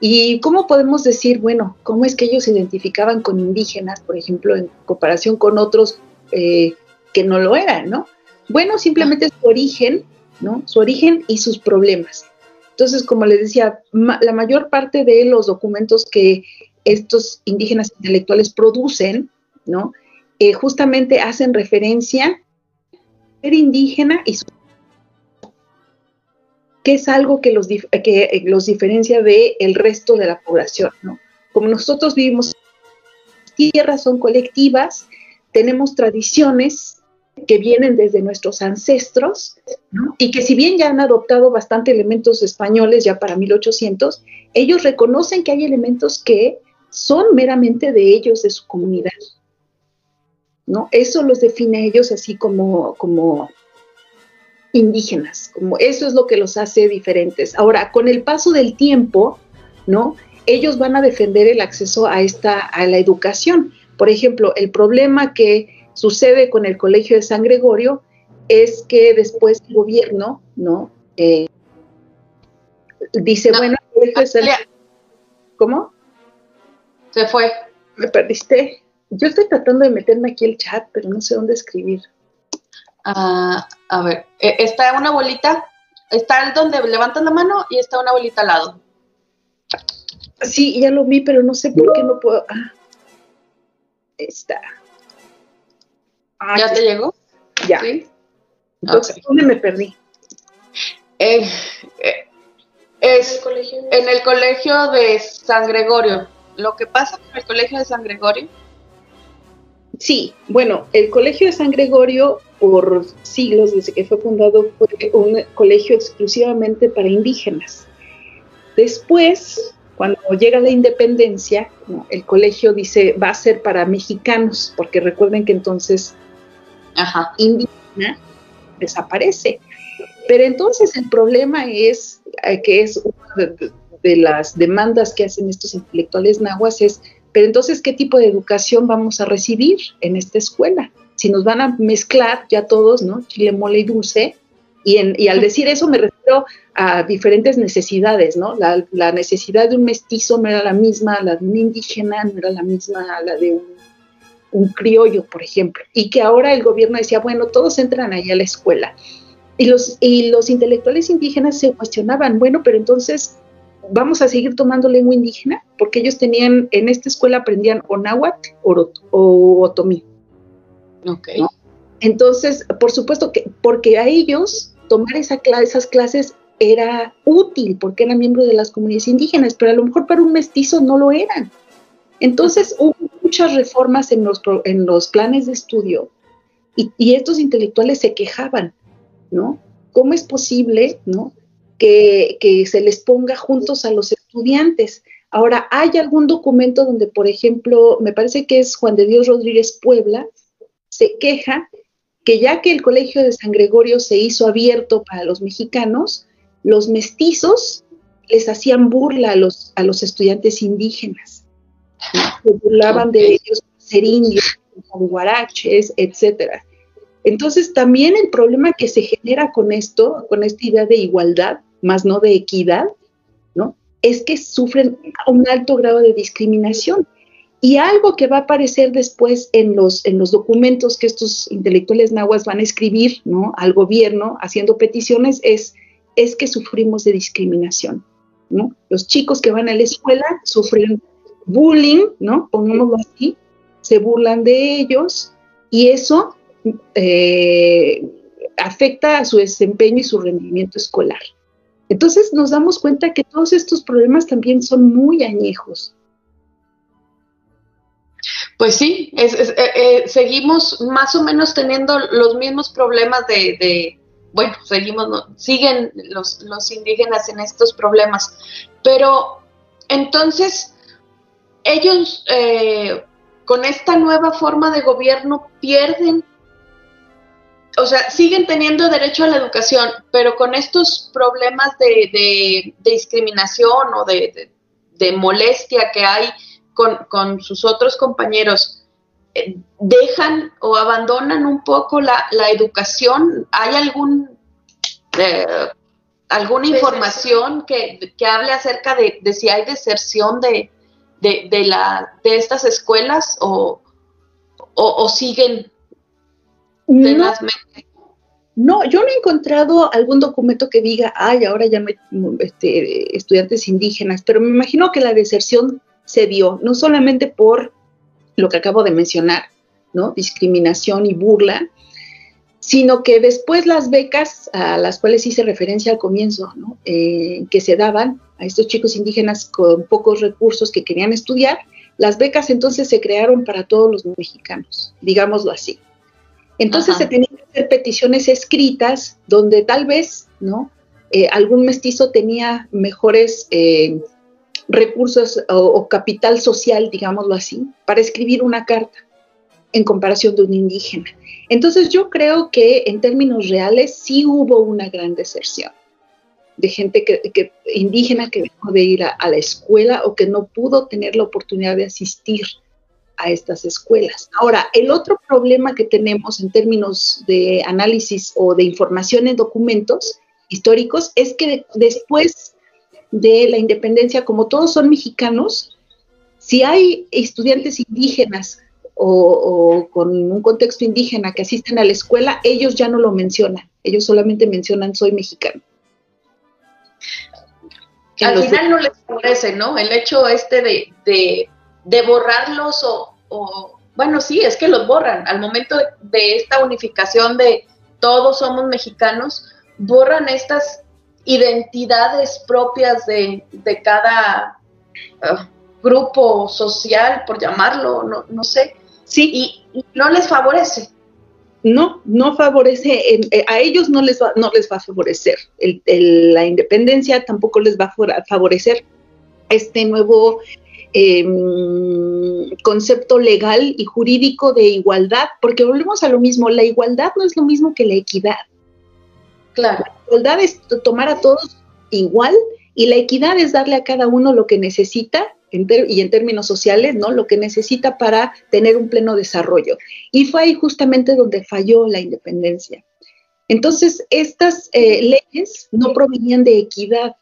¿Y cómo podemos decir, bueno, cómo es que ellos se identificaban con indígenas, por ejemplo, en comparación con otros eh, que no lo eran, ¿no? Bueno, simplemente su origen, ¿no? Su origen y sus problemas. Entonces, como les decía, la mayor parte de los documentos que estos indígenas intelectuales producen, ¿no? Eh, justamente hacen referencia ser indígena y su que es algo que los, que eh, los diferencia del el resto de la población. Como nosotros vivimos tierras son colectivas, tenemos tradiciones que vienen desde nuestros ancestros y que si bien ya han adoptado bastante elementos españoles ya para 1800, ellos reconocen que hay elementos que son meramente de ellos, de su comunidad. ¿No? Eso los define a ellos así como, como indígenas, como eso es lo que los hace diferentes. Ahora, con el paso del tiempo, ¿no? Ellos van a defender el acceso a esta a la educación. Por ejemplo, el problema que sucede con el Colegio de San Gregorio es que después el gobierno, ¿no? Eh, dice, bueno, ¿cómo? Se fue. Me perdiste. Yo estoy tratando de meterme aquí el chat, pero no sé dónde escribir. Ah, a ver, e, está una bolita, está el donde levantas la mano y está una bolita al lado. Sí, ya lo vi, pero no sé por qué no puedo. Ah, está. Ah, ¿Ya te llegó? Ya. Entonces, ¿dónde me perdí? Eh, eh, es en el colegio de San Gregorio. Lo que pasa con el colegio de San Gregorio. Sí, bueno, el colegio de San Gregorio por siglos, desde que fue fundado, fue un colegio exclusivamente para indígenas. Después, cuando llega la independencia, el colegio dice va a ser para mexicanos, porque recuerden que entonces Ajá. indígena desaparece. Pero entonces el problema es eh, que es una de, las demandas que hacen estos intelectuales nahuas es, pero entonces, ¿qué tipo de educación vamos a recibir en esta escuela? Si nos van a mezclar ya todos, ¿no? Chile, mole y dulce. Y, y al decir eso me refiero a diferentes necesidades, ¿no? La, la, necesidad de un mestizo no era la misma, la de un indígena no era la misma, la de un, un criollo, por ejemplo. Y que ahora el gobierno decía, bueno, todos entran ahí a la escuela y los, y los intelectuales indígenas se cuestionaban, bueno, pero entonces vamos a seguir tomando lengua indígena, porque ellos tenían, en esta escuela aprendían o náhuatl o, otomí. Ok. Entonces, por supuesto que, porque a ellos tomar esa esas clases era útil, porque eran miembros de las comunidades indígenas, pero a lo mejor para un mestizo no lo eran. Entonces, hubo muchas reformas en los, en los planes de estudio y, y estos intelectuales se quejaban ¿no? ¿Cómo es posible, ¿no? Que, se les ponga juntos a los estudiantes. Ahora, ¿hay algún documento donde, por ejemplo, me parece que es Juan de Dios Rodríguez Puebla, se queja que ya que el Colegio de San Gregorio se hizo abierto para los mexicanos, los mestizos les hacían burla a los, a los estudiantes indígenas. Se burlaban de ellos ser indios, con guaraches, etcétera. Entonces, también el problema que se genera con esto, con esta idea de igualdad, más no de equidad, ¿no? Es que sufren un alto grado de discriminación. Y algo que va a aparecer después en los, en los documentos que estos intelectuales nahuas van a escribir ¿no? al gobierno haciendo peticiones es, es que sufrimos de discriminación. ¿no? Los chicos que van a la escuela sufren bullying, ¿no? pongámoslo así, se burlan de ellos y eso eh, afecta a su desempeño y su rendimiento escolar. Entonces nos damos cuenta que todos estos problemas también son muy añejos. Pues sí, eh, eh, seguimos más o menos teniendo los mismos problemas de, bueno, seguimos, siguen los, los, indígenas en estos problemas, pero entonces ellos con esta nueva forma de gobierno pierden o sea, siguen teniendo derecho a la educación, pero con estos problemas de, discriminación o de, molestia que hay con, sus otros compañeros, eh, dejan o abandonan un poco la, educación. ¿Hay algún eh, alguna información que, hable acerca de, si hay deserción de, la, de estas escuelas o, o siguen no, yo no he encontrado algún documento que diga, ay, ahora ya no hay este, estudiantes indígenas, pero me imagino que la deserción se dio no solamente por lo que acabo de mencionar, ¿no? Discriminación y burla, sino que después las becas a las cuales hice referencia al comienzo, ¿no? Eh, que se daban a estos chicos indígenas con pocos recursos que querían estudiar, las becas entonces se crearon para todos los mexicanos, digámoslo así. Entonces se tenían que hacer peticiones escritas donde tal vez, ¿no? Eh, algún mestizo tenía mejores eh, recursos o, capital social, digámoslo así, para escribir una carta en comparación de un indígena. Entonces yo creo que en términos reales sí hubo una gran deserción de gente que, indígena que dejó de ir a, la escuela o que no pudo tener la oportunidad de asistir a estas escuelas. Ahora, el otro problema que tenemos en términos de análisis o de información en documentos históricos es que después de la independencia, como todos son mexicanos, Si hay estudiantes indígenas o, con un contexto indígena que asisten a la escuela, ellos ya no lo mencionan, ellos solamente mencionan soy mexicano. Al final no les favorece, ¿no? El hecho este de, de, borrarlos o, bueno, sí, es que los borran. Al momento de, esta unificación de todos somos mexicanos, borran estas identidades propias de, cada ah, grupo social, por llamarlo, no, no sé. Sí. Y, no les favorece. No, no favorece, eh, a ellos no les va, no les va a favorecer. la independencia tampoco les va a favorecer este nuevo em, concepto legal y jurídico de igualdad, porque volvemos a lo mismo, la igualdad no es lo mismo que la equidad. Claro. La igualdad es tomar a todos igual y la equidad es darle a cada uno lo que necesita y en términos sociales, ¿no? Lo que necesita para tener un pleno desarrollo. Y fue ahí justamente donde falló la independencia. Entonces, estas eh, leyes no provenían de equidad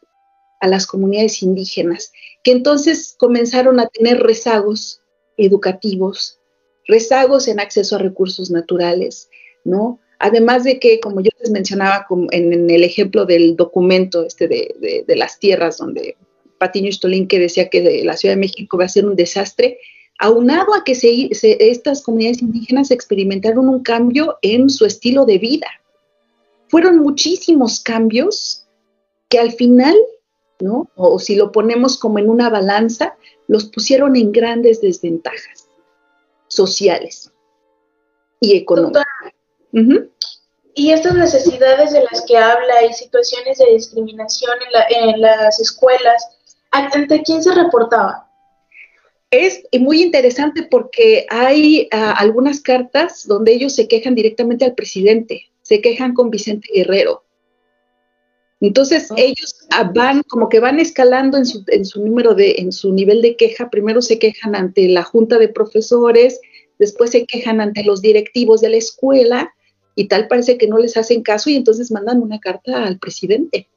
a las comunidades indígenas, que entonces comenzaron a tener rezagos educativos, rezagos en acceso a recursos naturales, ¿no? Además de que, como yo les mencionaba en, el ejemplo del documento este de, las tierras, donde Patiño Istolín que decía que la Ciudad de México va a ser un desastre, aunado a que estas comunidades indígenas experimentaron un cambio en su estilo de vida. Fueron muchísimos cambios que al final, ¿no? O si lo ponemos como en una balanza, los pusieron en grandes desventajas sociales y económicas. Y estas necesidades de las que habla y situaciones de discriminación en las escuelas, ¿Ante quién se reportaba? Es muy interesante porque hay ah, algunas cartas donde ellos se quejan directamente al presidente, se quejan con Vicente Guerrero. Entonces ellos ah, van como que van escalando en su, en su número de, en su nivel de queja. Primero se quejan ante la junta de profesores, después se quejan ante los directivos de la escuela y tal parece que no les hacen caso y entonces mandan una carta al presidente.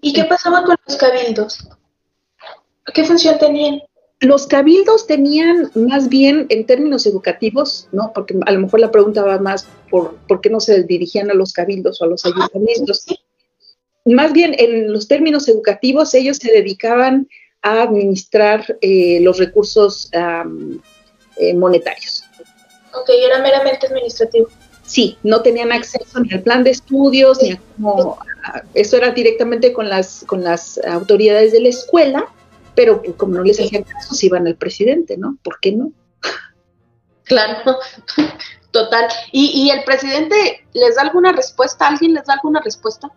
¿Y qué pasaba con los cabildos? ¿Qué función tenían? Los cabildos tenían más bien en términos educativos, ¿no? Porque a lo mejor la pregunta va más por por qué no se dirigían a los cabildos o a los ayuntamientos. Más bien en los términos educativos ellos se dedicaban a administrar eh, los recursos eh, monetarios. Ok, era meramente administrativo. Sí, no tenían acceso ni al plan de estudios, ni a cómo eso era directamente con las, con las autoridades de la escuela, pero como no les hacían caso, se iban al presidente, ¿no? ¿Por qué no? Claro, total. ¿Y, el presidente les da alguna respuesta? ¿Alguien les da alguna respuesta?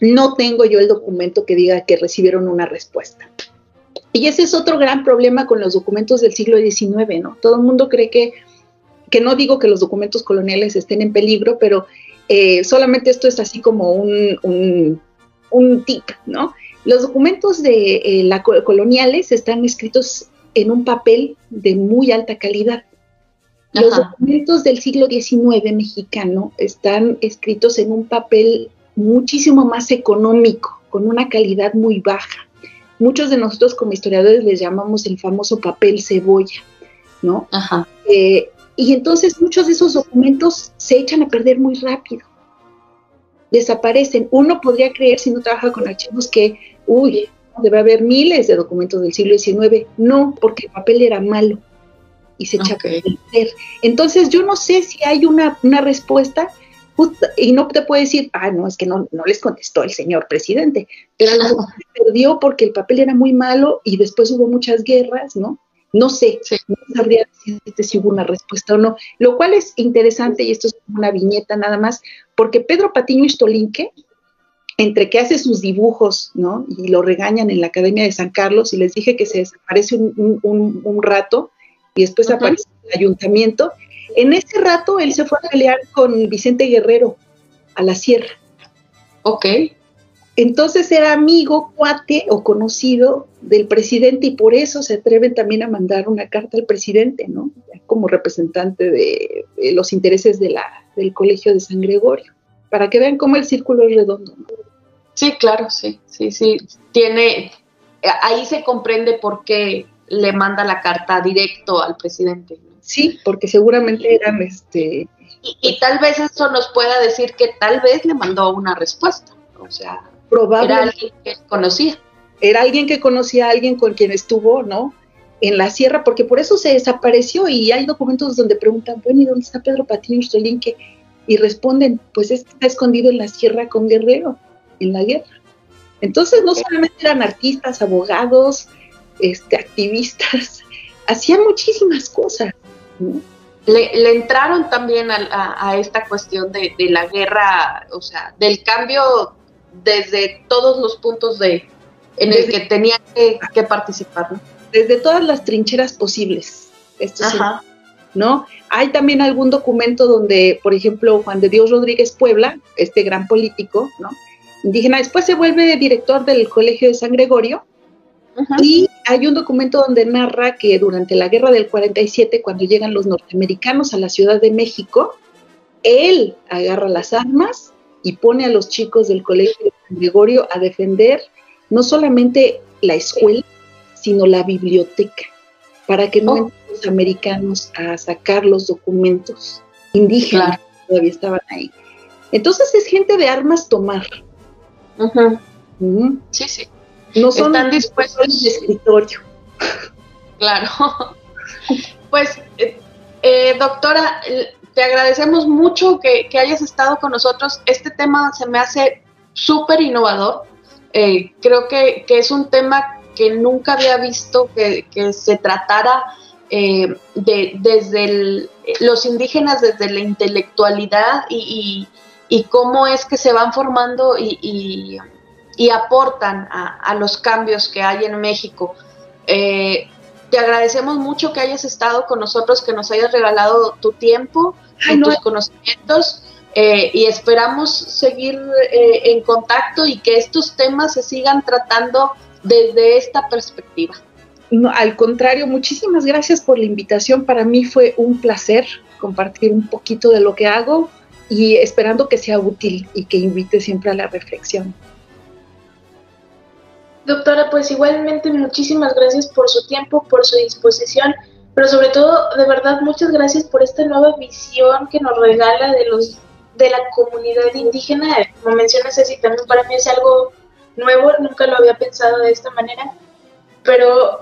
No tengo yo el documento que diga que recibieron una respuesta. Y ese es otro gran problema con los documentos del siglo XIX, ¿no? Todo el mundo cree que, que no digo que los documentos coloniales estén en peligro, pero eh, solamente esto es así como un, un, tip, ¿no? Los documentos de eh, la coloniales están escritos en un papel de muy alta calidad. Los documentos del siglo XIX mexicano están escritos en un papel muchísimo más económico, con una calidad muy baja. Muchos de nosotros como historiadores les llamamos el famoso papel cebolla, ¿no? Ajá. Eh, y entonces muchos de esos documentos se echan a perder muy rápido. Desaparecen. Uno podría creer, si no trabaja con archivos, que, uy, debe haber miles de documentos del siglo XIX. No, porque el papel era malo y se echa a perder. Entonces yo no sé si hay una, respuesta y no te puede decir, ah, no, es que no, no les contestó el señor presidente, pero se perdió porque el papel era muy malo y después hubo muchas guerras, ¿no? No sé, no sabría decirte si hubo una respuesta o no, lo cual es interesante y esto es una viñeta nada más, porque Pedro Patiño Istolinque, entre que hace sus dibujos, ¿no? Y lo regañan en la Academia de San Carlos y les dije que se desaparece un, rato y después aparece en el ayuntamiento. En ese rato él se fue a pelear con Vicente Guerrero a la sierra. Ok. Entonces era amigo, cuate o conocido del presidente y por eso se atreven también a mandar una carta al presidente, ¿no? Como representante de, los intereses de la, del Colegio de San Gregorio, para que vean cómo el círculo es redondo. Sí, claro, sí, sí, sí. Tiene, ahí se comprende por qué le manda la carta directo al presidente. Sí, porque seguramente eran este... Y, tal vez eso nos pueda decir que tal vez le mandó una respuesta. O sea, era alguien que conocía. Era alguien que conocía a alguien con quien estuvo, ¿no? En la sierra, porque por eso se desapareció y hay documentos donde preguntan, bueno, ¿y dónde está Pedro Patiño que Y responden, pues está escondido en la sierra con Guerrero, en la guerra. Entonces no solamente eran artistas, abogados, este, activistas, hacían muchísimas cosas. Le, entraron también a, esta cuestión de, la guerra, o sea, del cambio desde todos los puntos de en el que tenían que, participar. Desde todas las trincheras posibles. Esto ¿no? Hay también algún documento donde, por ejemplo, Juan de Dios Rodríguez Puebla, este gran político, ¿no? indígena, después se vuelve director del Colegio de San Gregorio, y hay un documento donde narra que durante la guerra del 47, cuando llegan los norteamericanos a la Ciudad de México, él agarra las armas y pone a los chicos del Colegio de San Gregorio a defender no solamente la escuela, sino la biblioteca, para que no oh. entren los americanos a sacar los documentos indígenas que todavía estaban ahí. Entonces es gente de armas tomar. Sí, sí. No son Están dispuestos de escritorio. Claro. Pues, eh, eh, doctora, te agradecemos mucho que, hayas estado con nosotros. Este tema se me hace súper innovador. Eh, creo que, es un tema que nunca había visto que, se tratara de, desde los indígenas, desde la intelectualidad y, cómo es que se van formando y, y aportan a, los cambios que hay en México. Eh, te agradecemos mucho que hayas estado con nosotros, que nos hayas regalado tu tiempo y tus conocimientos eh, y esperamos seguir eh, en contacto y que estos temas se sigan tratando desde esta perspectiva. No, al contrario, muchísimas gracias por la invitación. Para mí fue un placer compartir un poquito de lo que hago y esperando que sea útil y que invite siempre a la reflexión. Doctora, pues igualmente muchísimas gracias por su tiempo, por su disposición, pero sobre todo, de verdad, muchas gracias por esta nueva visión que nos regala de los de la comunidad indígena. Como menciona Ceci, también para mí es algo nuevo, nunca lo había pensado de esta manera, pero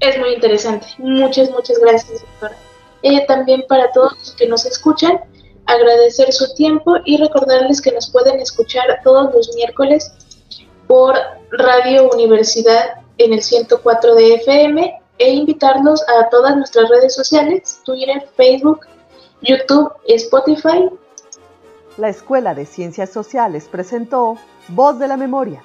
es muy interesante. Muchas, muchas gracias, doctora. Eh, también para todos los que nos escuchan, agradecer su tiempo y recordarles que nos pueden escuchar todos los miércoles por Radio Universidad en el 104 de FM e invitarlos a todas nuestras redes sociales, Twitter, Facebook, YouTube, Spotify. La Escuela de Ciencias Sociales presentó Voz de la Memoria